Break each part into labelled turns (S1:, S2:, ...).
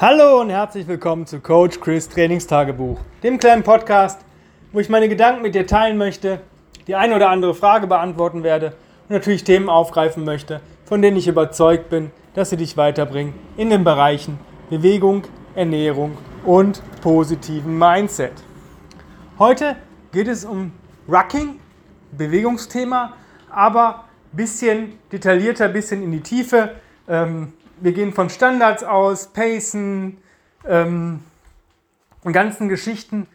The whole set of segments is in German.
S1: Hallo und herzlich willkommen zu Coach Chris Trainingstagebuch, dem kleinen Podcast, wo ich meine Gedanken mit dir teilen möchte, die eine oder andere Frage beantworten werde und natürlich Themen aufgreifen möchte, von denen ich überzeugt bin, dass sie dich weiterbringen in den Bereichen Bewegung, Ernährung und positiven Mindset. Heute geht es um Rucking, Bewegungsthema, aber ein bisschen detaillierter, ein bisschen in die Tiefe. Ähm, wir gehen von Standards aus, Pacen ähm, und ganzen Geschichten,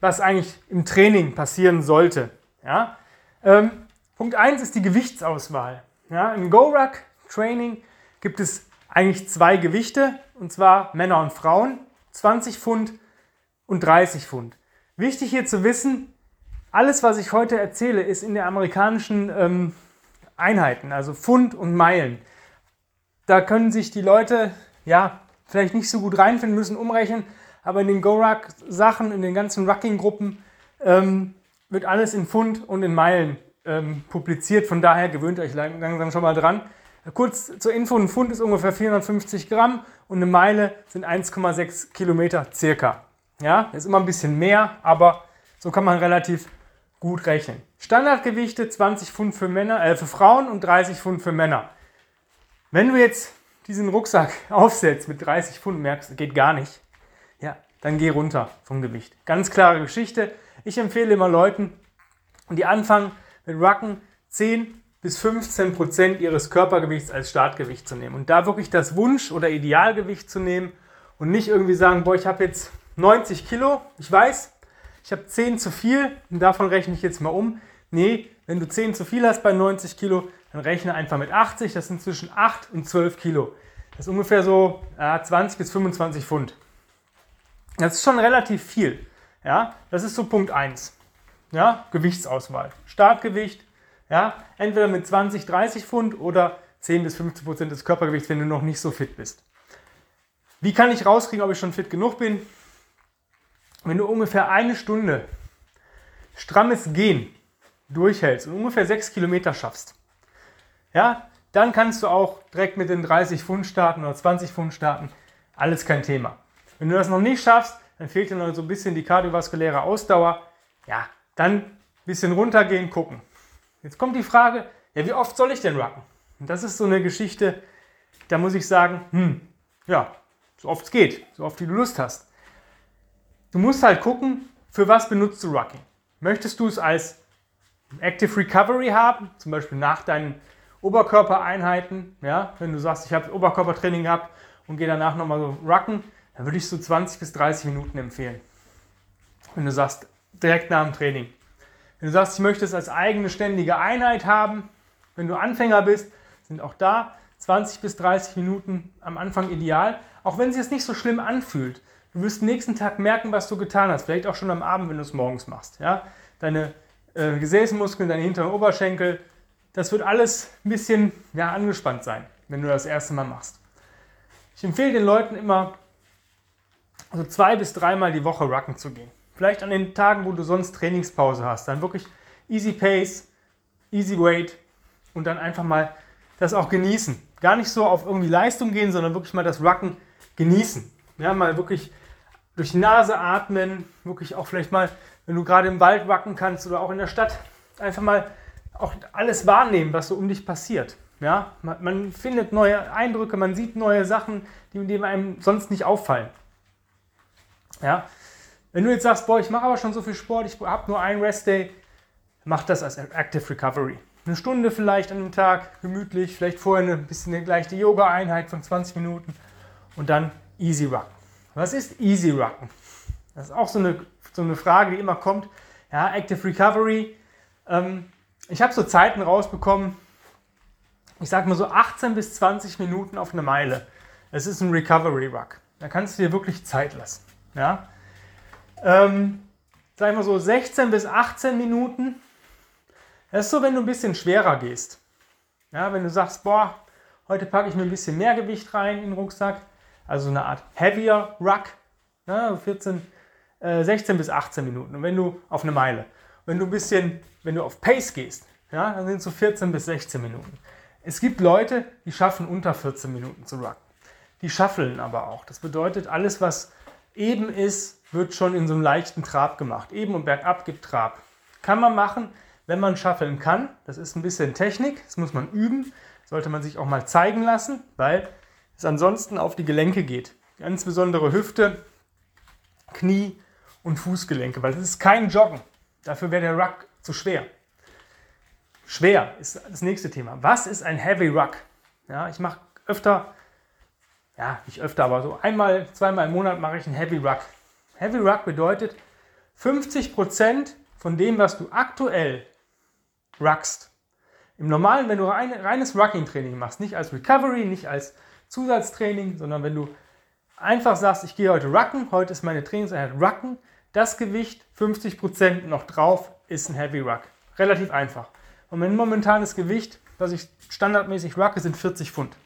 S1: was eigentlich im Training passieren sollte. Ja? Ähm, Punkt 1 ist die Gewichtsauswahl. Ja? Im Go-Ruck-Training gibt es eigentlich zwei Gewichte, und zwar Männer und Frauen, 20 Pfund und 30 Pfund. Wichtig hier zu wissen, alles, was ich heute erzähle, ist in der amerikanischen ähm, Einheiten, also Pfund und Meilen da können sich die Leute, ja, vielleicht nicht so gut reinfinden, müssen umrechnen, aber in den Go-Ruck-Sachen, in den ganzen Rucking-Gruppen ähm, wird alles in Pfund und in Meilen ähm, publiziert. Von daher gewöhnt euch langsam schon mal dran. Kurz zur Info, ein Pfund ist ungefähr 450 Gramm und eine Meile sind 1,6 Kilometer circa. Ja, ist immer ein bisschen mehr, aber so kann man relativ gut rechnen. Standardgewichte 20 Pfund für, Männer, äh, für Frauen und 30 Pfund für Männer. Wenn du jetzt diesen Rucksack aufsetzt mit 30 Pfund, merkst, geht gar nicht, ja, dann geh runter vom Gewicht. Ganz klare Geschichte. Ich empfehle immer Leuten, die anfangen mit Rucken 10 bis 15 Prozent ihres Körpergewichts als Startgewicht zu nehmen. Und da wirklich das Wunsch- oder Idealgewicht zu nehmen und nicht irgendwie sagen, boah, ich habe jetzt 90 Kilo, ich weiß, ich habe 10 zu viel und davon rechne ich jetzt mal um. Nee, wenn du 10 zu viel hast bei 90 Kilo, dann rechne einfach mit 80, das sind zwischen 8 und 12 Kilo. Das ist ungefähr so äh, 20 bis 25 Pfund. Das ist schon relativ viel. Ja, das ist so Punkt 1. Ja, Gewichtsauswahl. Startgewicht, ja, entweder mit 20, 30 Pfund oder 10 bis 15 Prozent des Körpergewichts, wenn du noch nicht so fit bist. Wie kann ich rauskriegen, ob ich schon fit genug bin? Wenn du ungefähr eine Stunde strammes Gehen durchhältst und ungefähr 6 Kilometer schaffst, ja, dann kannst du auch direkt mit den 30 Pfund starten oder 20 Pfund starten. Alles kein Thema. Wenn du das noch nicht schaffst, dann fehlt dir noch so ein bisschen die kardiovaskuläre Ausdauer. Ja, dann ein bisschen runtergehen, gucken. Jetzt kommt die Frage, ja, wie oft soll ich denn rucken? Und das ist so eine Geschichte, da muss ich sagen, hm, ja, so oft es geht, so oft wie du Lust hast. Du musst halt gucken, für was benutzt du Rucking. Möchtest du es als Active Recovery haben, zum Beispiel nach deinen Oberkörpereinheiten, ja, wenn du sagst, ich habe Oberkörpertraining gehabt und gehe danach nochmal so rucken, dann würde ich so 20 bis 30 Minuten empfehlen. Wenn du sagst, direkt nach dem Training. Wenn du sagst, ich möchte es als eigene ständige Einheit haben, wenn du Anfänger bist, sind auch da 20 bis 30 Minuten am Anfang ideal, auch wenn es nicht so schlimm anfühlt. Du wirst nächsten Tag merken, was du getan hast, vielleicht auch schon am Abend, wenn du es morgens machst. Ja? Deine äh, Gesäßmuskeln, deine hinteren Oberschenkel, das wird alles ein bisschen ja, angespannt sein, wenn du das erste Mal machst. Ich empfehle den Leuten immer, also zwei bis dreimal die Woche rucken zu gehen. Vielleicht an den Tagen, wo du sonst Trainingspause hast. Dann wirklich easy pace, easy weight und dann einfach mal das auch genießen. Gar nicht so auf irgendwie Leistung gehen, sondern wirklich mal das Rucken genießen. Ja, mal wirklich durch die Nase atmen, wirklich auch vielleicht mal, wenn du gerade im Wald wacken kannst oder auch in der Stadt, einfach mal auch alles wahrnehmen, was so um dich passiert. Ja, man, man findet neue Eindrücke, man sieht neue Sachen, die, die einem sonst nicht auffallen. Ja, wenn du jetzt sagst, boah, ich mache aber schon so viel Sport, ich habe nur einen Rest-Day, mach das als Active Recovery. Eine Stunde vielleicht an dem Tag, gemütlich, vielleicht vorher ein bisschen eine leichte Yoga-Einheit von 20 Minuten und dann Easy Rocken. Was ist Easy Rocken? Das ist auch so eine, so eine Frage, die immer kommt. Ja, Active Recovery. Ähm, ich habe so Zeiten rausbekommen, ich sage mal so 18 bis 20 Minuten auf eine Meile. Es ist ein Recovery Ruck. Da kannst du dir wirklich Zeit lassen. Ja? Ähm, sag ich mal so 16 bis 18 Minuten. Das ist so, wenn du ein bisschen schwerer gehst. Ja, wenn du sagst, boah, heute packe ich mir ein bisschen mehr Gewicht rein in den Rucksack. Also eine Art heavier Ruck. Ja, 14, äh, 16 bis 18 Minuten. Und wenn du auf eine Meile. Wenn du ein bisschen, wenn du auf Pace gehst, ja, dann sind es so 14 bis 16 Minuten. Es gibt Leute, die schaffen unter 14 Minuten zu rucken. die schaffeln aber auch. Das bedeutet, alles, was eben ist, wird schon in so einem leichten Trab gemacht. Eben und bergab gibt Trab. Kann man machen, wenn man schaffeln kann. Das ist ein bisschen Technik, das muss man üben. Sollte man sich auch mal zeigen lassen, weil es ansonsten auf die Gelenke geht. Insbesondere Hüfte, Knie und Fußgelenke, weil das ist kein Joggen. Dafür wäre der Ruck zu schwer. Schwer ist das nächste Thema. Was ist ein Heavy Ruck? Ja, ich mache öfter, ja, nicht öfter, aber so einmal, zweimal im Monat mache ich einen Heavy Ruck. Heavy Ruck bedeutet 50% von dem, was du aktuell ruckst. Im Normalen, wenn du rein, reines Rucking-Training machst, nicht als Recovery, nicht als Zusatztraining, sondern wenn du einfach sagst, ich gehe heute rucken, heute ist meine Trainingseinheit rucken, das Gewicht 50% noch drauf ist ein Heavy Ruck. Relativ einfach. Und mein momentanes Gewicht, was ich standardmäßig rucke, sind 40 Pfund.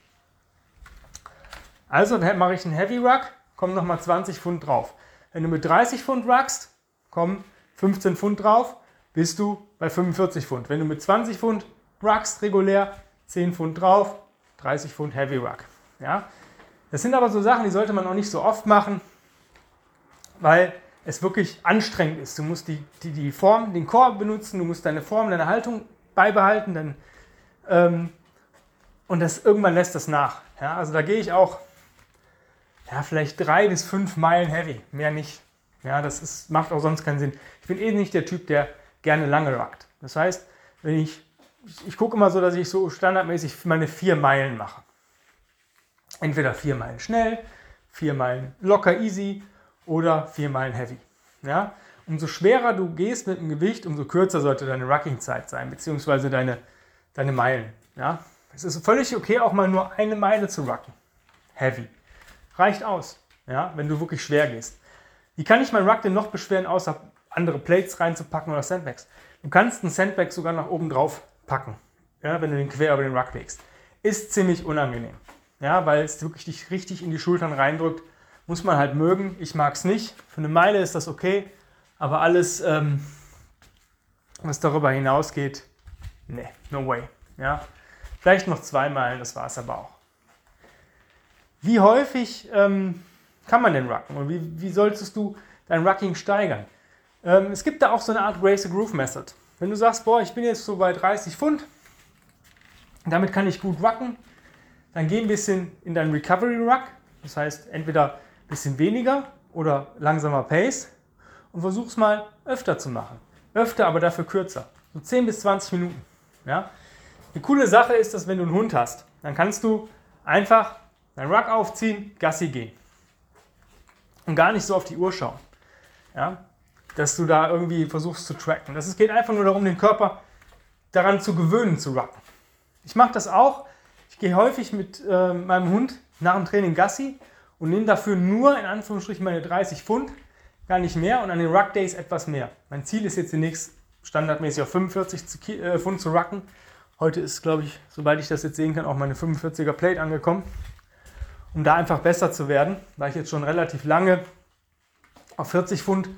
S1: Also mache ich einen Heavy Ruck, kommen nochmal 20 Pfund drauf. Wenn du mit 30 Pfund ruckst, kommen 15 Pfund drauf, bist du bei 45 Pfund. Wenn du mit 20 Pfund ruckst regulär, 10 Pfund drauf, 30 Pfund Heavy Ruck. Ja? Das sind aber so Sachen, die sollte man auch nicht so oft machen, weil es wirklich anstrengend ist. Du musst die, die, die Form, den Chor benutzen, du musst deine Form, deine Haltung beibehalten, dann, ähm, und das irgendwann lässt das nach. Ja, also da gehe ich auch ja, vielleicht drei bis fünf Meilen heavy, mehr nicht. Ja, das ist, macht auch sonst keinen Sinn. Ich bin eh nicht der Typ, der gerne lange rackt. Das heißt, wenn ich, ich, ich gucke immer so, dass ich so standardmäßig meine vier Meilen mache. Entweder vier Meilen schnell, vier Meilen locker easy oder vier Meilen heavy. Ja? umso schwerer du gehst mit dem Gewicht, umso kürzer sollte deine Rucking-Zeit sein, beziehungsweise deine, deine Meilen. Ja? Es ist völlig okay, auch mal nur eine Meile zu rucken. Heavy. Reicht aus, ja? wenn du wirklich schwer gehst. Wie kann ich mein Ruck denn noch beschweren, außer andere Plates reinzupacken oder Sandbags? Du kannst einen Sandbag sogar nach oben drauf packen, ja, wenn du den quer über den Ruck legst. Ist ziemlich unangenehm, ja, weil es wirklich dich richtig in die Schultern reindrückt. Muss man halt mögen. Ich mag es nicht. Für eine Meile ist das okay. Aber alles, ähm, was darüber hinausgeht, nee, no way. Ja? Vielleicht noch zweimal, das war es aber auch. Wie häufig ähm, kann man denn rucken und wie, wie solltest du dein Rucking steigern? Ähm, es gibt da auch so eine Art Race Groove Method. Wenn du sagst, boah, ich bin jetzt so bei 30 Pfund, damit kann ich gut rucken, dann geh ein bisschen in deinen Recovery Ruck. Das heißt, entweder bisschen weniger oder langsamer Pace und versuch es mal öfter zu machen. Öfter, aber dafür kürzer. So 10 bis 20 Minuten. Ja? Eine coole Sache ist, dass wenn du einen Hund hast, dann kannst du einfach deinen Ruck aufziehen, Gassi gehen. Und gar nicht so auf die Uhr schauen. Ja? Dass du da irgendwie versuchst zu tracken. Das geht einfach nur darum, den Körper daran zu gewöhnen zu rucken. Ich mache das auch. Ich gehe häufig mit äh, meinem Hund nach dem Training Gassi und nehme dafür nur in Anführungsstrichen meine 30 Pfund gar nicht mehr und an den Ruck Days etwas mehr. Mein Ziel ist jetzt demnächst standardmäßig auf 45 äh, Pfund zu rucken. Heute ist, glaube ich, sobald ich das jetzt sehen kann, auch meine 45er Plate angekommen. Um da einfach besser zu werden, weil ich jetzt schon relativ lange auf 40 Pfund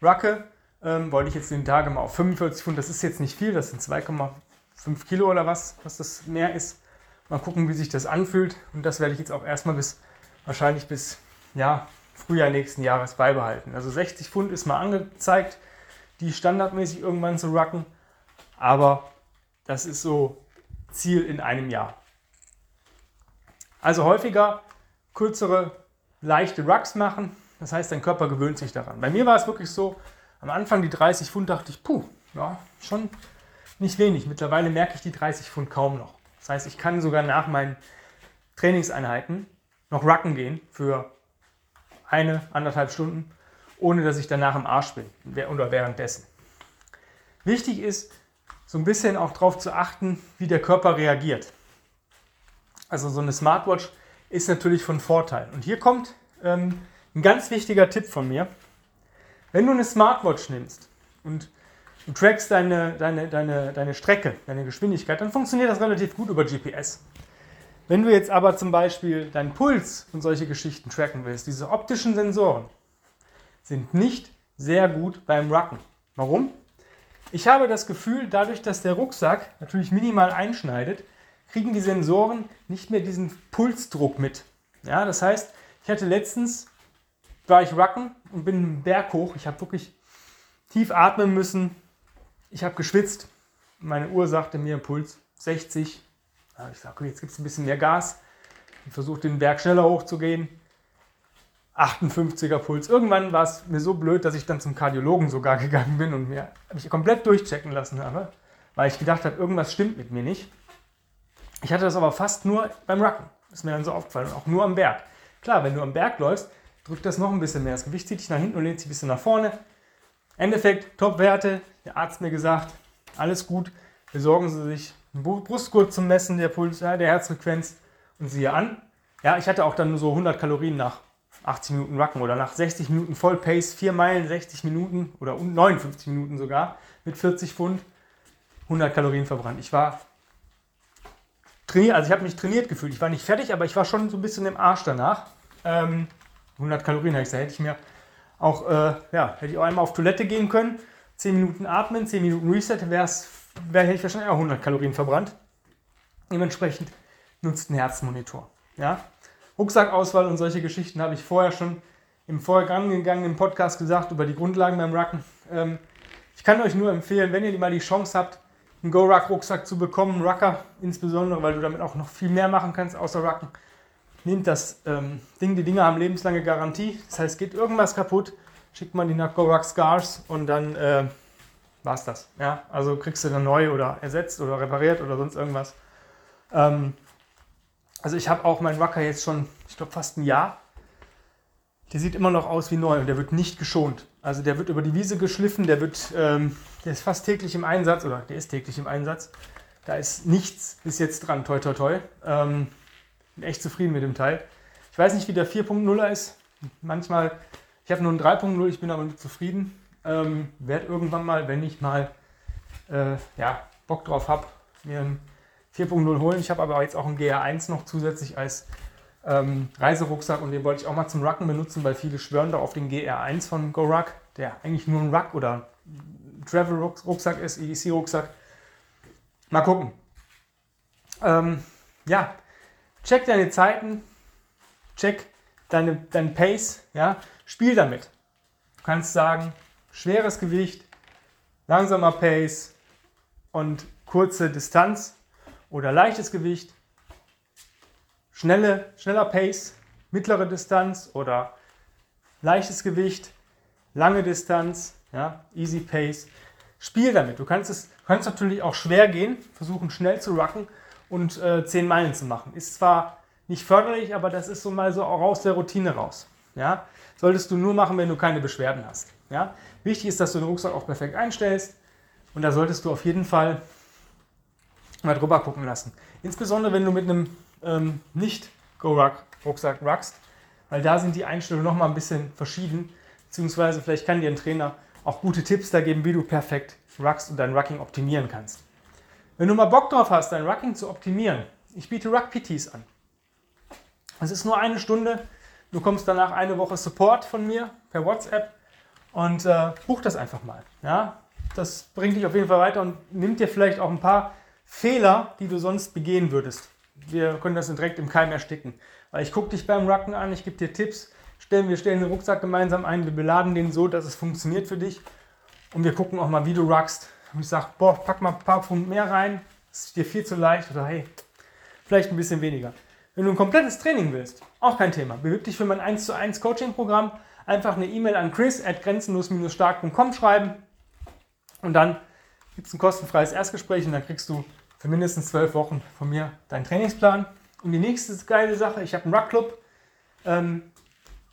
S1: rucke, ähm, wollte ich jetzt den Tage mal auf 45 Pfund. Das ist jetzt nicht viel, das sind 2,5 Kilo oder was, was das mehr ist. Mal gucken, wie sich das anfühlt. Und das werde ich jetzt auch erstmal bis, wahrscheinlich bis, ja, Frühjahr nächsten Jahres beibehalten. Also 60 Pfund ist mal angezeigt, die standardmäßig irgendwann zu rucken. Aber das ist so Ziel in einem Jahr. Also häufiger kürzere, leichte Rucks machen. Das heißt, dein Körper gewöhnt sich daran. Bei mir war es wirklich so, am Anfang die 30 Pfund dachte ich, puh, ja, schon nicht wenig. Mittlerweile merke ich die 30 Pfund kaum noch. Das heißt, ich kann sogar nach meinen Trainingseinheiten noch rucken gehen für eine, anderthalb Stunden, ohne dass ich danach im Arsch bin oder währenddessen. Wichtig ist, so ein bisschen auch darauf zu achten, wie der Körper reagiert. Also so eine Smartwatch ist natürlich von Vorteil. Und hier kommt ähm, ein ganz wichtiger Tipp von mir. Wenn du eine Smartwatch nimmst und du trackst deine, deine, deine, deine Strecke, deine Geschwindigkeit, dann funktioniert das relativ gut über GPS. Wenn du jetzt aber zum Beispiel deinen Puls und solche Geschichten tracken willst, diese optischen Sensoren sind nicht sehr gut beim Rucken. Warum? Ich habe das Gefühl, dadurch, dass der Rucksack natürlich minimal einschneidet, kriegen die Sensoren nicht mehr diesen Pulsdruck mit. Ja, das heißt, ich hatte letztens, war ich rucken und bin einen Berg hoch. Ich habe wirklich tief atmen müssen. Ich habe geschwitzt. Meine Uhr sagte mir Puls 60. Ja, ich sage, jetzt gibt es ein bisschen mehr Gas. Ich versuche den Berg schneller hochzugehen. 58er Puls. Irgendwann war es mir so blöd, dass ich dann zum Kardiologen sogar gegangen bin und mir mich komplett durchchecken lassen habe, weil ich gedacht habe, irgendwas stimmt mit mir nicht. Ich hatte das aber fast nur beim Rucken. Ist mir dann so aufgefallen. Und auch nur am Berg. Klar, wenn du am Berg läufst, drückt das noch ein bisschen mehr. Das Gewicht zieht dich nach hinten und lehnt sich ein bisschen nach vorne. Endeffekt, Top-Werte. Der Arzt mir gesagt, alles gut. Besorgen Sie sich Brustgurt zum Messen der, Puls, der Herzfrequenz und siehe an. Ja, ich hatte auch dann nur so 100 Kalorien nach 80 Minuten Rucken oder nach 60 Minuten Vollpace, 4 Meilen, 60 Minuten oder 59 Minuten sogar mit 40 Pfund, 100 Kalorien verbrannt. Ich war trainiert, also ich habe mich trainiert gefühlt. Ich war nicht fertig, aber ich war schon so ein bisschen im Arsch danach. Ähm, 100 Kalorien habe ich gesagt, hätte ich mir auch, äh, ja, hätte ich auch einmal auf Toilette gehen können, 10 Minuten atmen, 10 Minuten Reset, wäre wär, hätte ich wahrscheinlich auch 100 Kalorien verbrannt. Dementsprechend nutzt ein Herzmonitor. Ja? Rucksackauswahl und solche Geschichten habe ich vorher schon im vorhergegangenen Podcast gesagt über die Grundlagen beim Rucken. Ähm, ich kann euch nur empfehlen, wenn ihr mal die Chance habt, einen Go-Ruck-Rucksack zu bekommen, Rucker insbesondere, weil du damit auch noch viel mehr machen kannst außer Rucken. Nehmt das ähm, Ding, die Dinger haben lebenslange Garantie. Das heißt, geht irgendwas kaputt, schickt man die nach Go-Ruck Scars und dann äh, es das. Ja? Also kriegst du dann neu oder ersetzt oder repariert oder sonst irgendwas. Ähm, also ich habe auch meinen Rucker jetzt schon, ich glaube, fast ein Jahr. Der sieht immer noch aus wie neu und der wird nicht geschont. Also der wird über die Wiese geschliffen, der wird, ähm, der ist fast täglich im Einsatz oder der ist täglich im Einsatz. Da ist nichts bis jetzt dran, toi toi toi. Ähm, bin echt zufrieden mit dem Teil. Ich weiß nicht, wie der 4.0er ist. Manchmal, ich habe nur einen 3.0, ich bin aber zufrieden. Ähm, werde irgendwann mal, wenn ich mal äh, ja, Bock drauf habe, mir einen 4.0 holen. Ich habe aber jetzt auch einen GR1 noch zusätzlich als ähm, Reiserucksack und den wollte ich auch mal zum Rucken benutzen, weil viele schwören da auf den GR1 von GoRuck, der eigentlich nur ein Ruck oder Travel-Rucksack ist, EDC-Rucksack. Mal gucken. Ähm, ja, check deine Zeiten, check deine, dein Pace, ja, spiel damit. Du kannst sagen, schweres Gewicht, langsamer Pace und kurze Distanz oder leichtes Gewicht, schnelle, schneller Pace, mittlere Distanz oder leichtes Gewicht, lange Distanz, ja, easy Pace. Spiel damit. Du kannst es kannst natürlich auch schwer gehen, versuchen schnell zu rucken und äh, 10 Meilen zu machen. Ist zwar nicht förderlich, aber das ist so mal so auch aus der Routine raus. Ja? Solltest du nur machen, wenn du keine Beschwerden hast. Ja? Wichtig ist, dass du den Rucksack auch perfekt einstellst und da solltest du auf jeden Fall mal drüber gucken lassen. Insbesondere wenn du mit einem ähm, nicht Go-Rucksack ruckst, weil da sind die Einstellungen nochmal ein bisschen verschieden, beziehungsweise vielleicht kann dir ein Trainer auch gute Tipps da geben, wie du perfekt ruckst und dein Rucking optimieren kannst. Wenn du mal Bock drauf hast, dein Rucking zu optimieren, ich biete Ruck-PTs an. Es ist nur eine Stunde, du kommst danach eine Woche Support von mir per WhatsApp und äh, buch das einfach mal. Ja? Das bringt dich auf jeden Fall weiter und nimmt dir vielleicht auch ein paar Fehler, die du sonst begehen würdest. Wir können das direkt im Keim ersticken. Weil ich gucke dich beim Rucken an, ich gebe dir Tipps, stellen, wir stellen den Rucksack gemeinsam ein, wir beladen den so, dass es funktioniert für dich. Und wir gucken auch mal, wie du ruckst. Und ich sage, boah, pack mal ein paar Pfund mehr rein, ist dir viel zu leicht. Oder hey, vielleicht ein bisschen weniger. Wenn du ein komplettes Training willst, auch kein Thema. Bewirb dich für mein 1 zu 1 Coaching-Programm. Einfach eine E-Mail an chris at grenzenlos-stark.com schreiben und dann gibt es ein kostenfreies Erstgespräch und dann kriegst du für mindestens zwölf Wochen von mir deinen Trainingsplan. Und die nächste geile Sache, ich habe einen Ruckclub, ähm,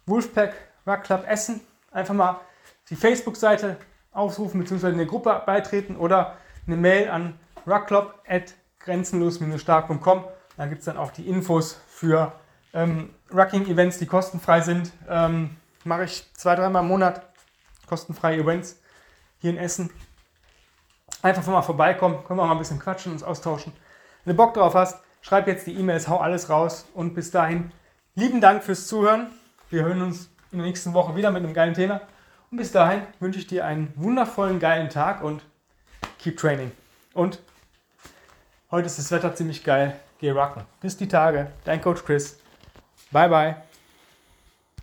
S1: Wolfpack Ruck Club Essen. Einfach mal die Facebook-Seite aufrufen bzw. in der Gruppe beitreten oder eine Mail an ruckclub.grenzenlos-stark.com. Da gibt es dann auch die Infos für ähm, Rucking-Events, die kostenfrei sind. Ähm, Mache ich zwei, dreimal im Monat kostenfreie Events hier in Essen. Einfach mal vorbeikommen, können wir mal ein bisschen quatschen, uns austauschen. Wenn du Bock drauf hast, schreib jetzt die E-Mails, hau alles raus und bis dahin lieben Dank fürs Zuhören. Wir hören uns in der nächsten Woche wieder mit einem geilen Thema. Und bis dahin wünsche ich dir einen wundervollen, geilen Tag und keep training. Und heute ist das Wetter ziemlich geil. Geh rocken. Bis die Tage. Dein Coach Chris. Bye, bye.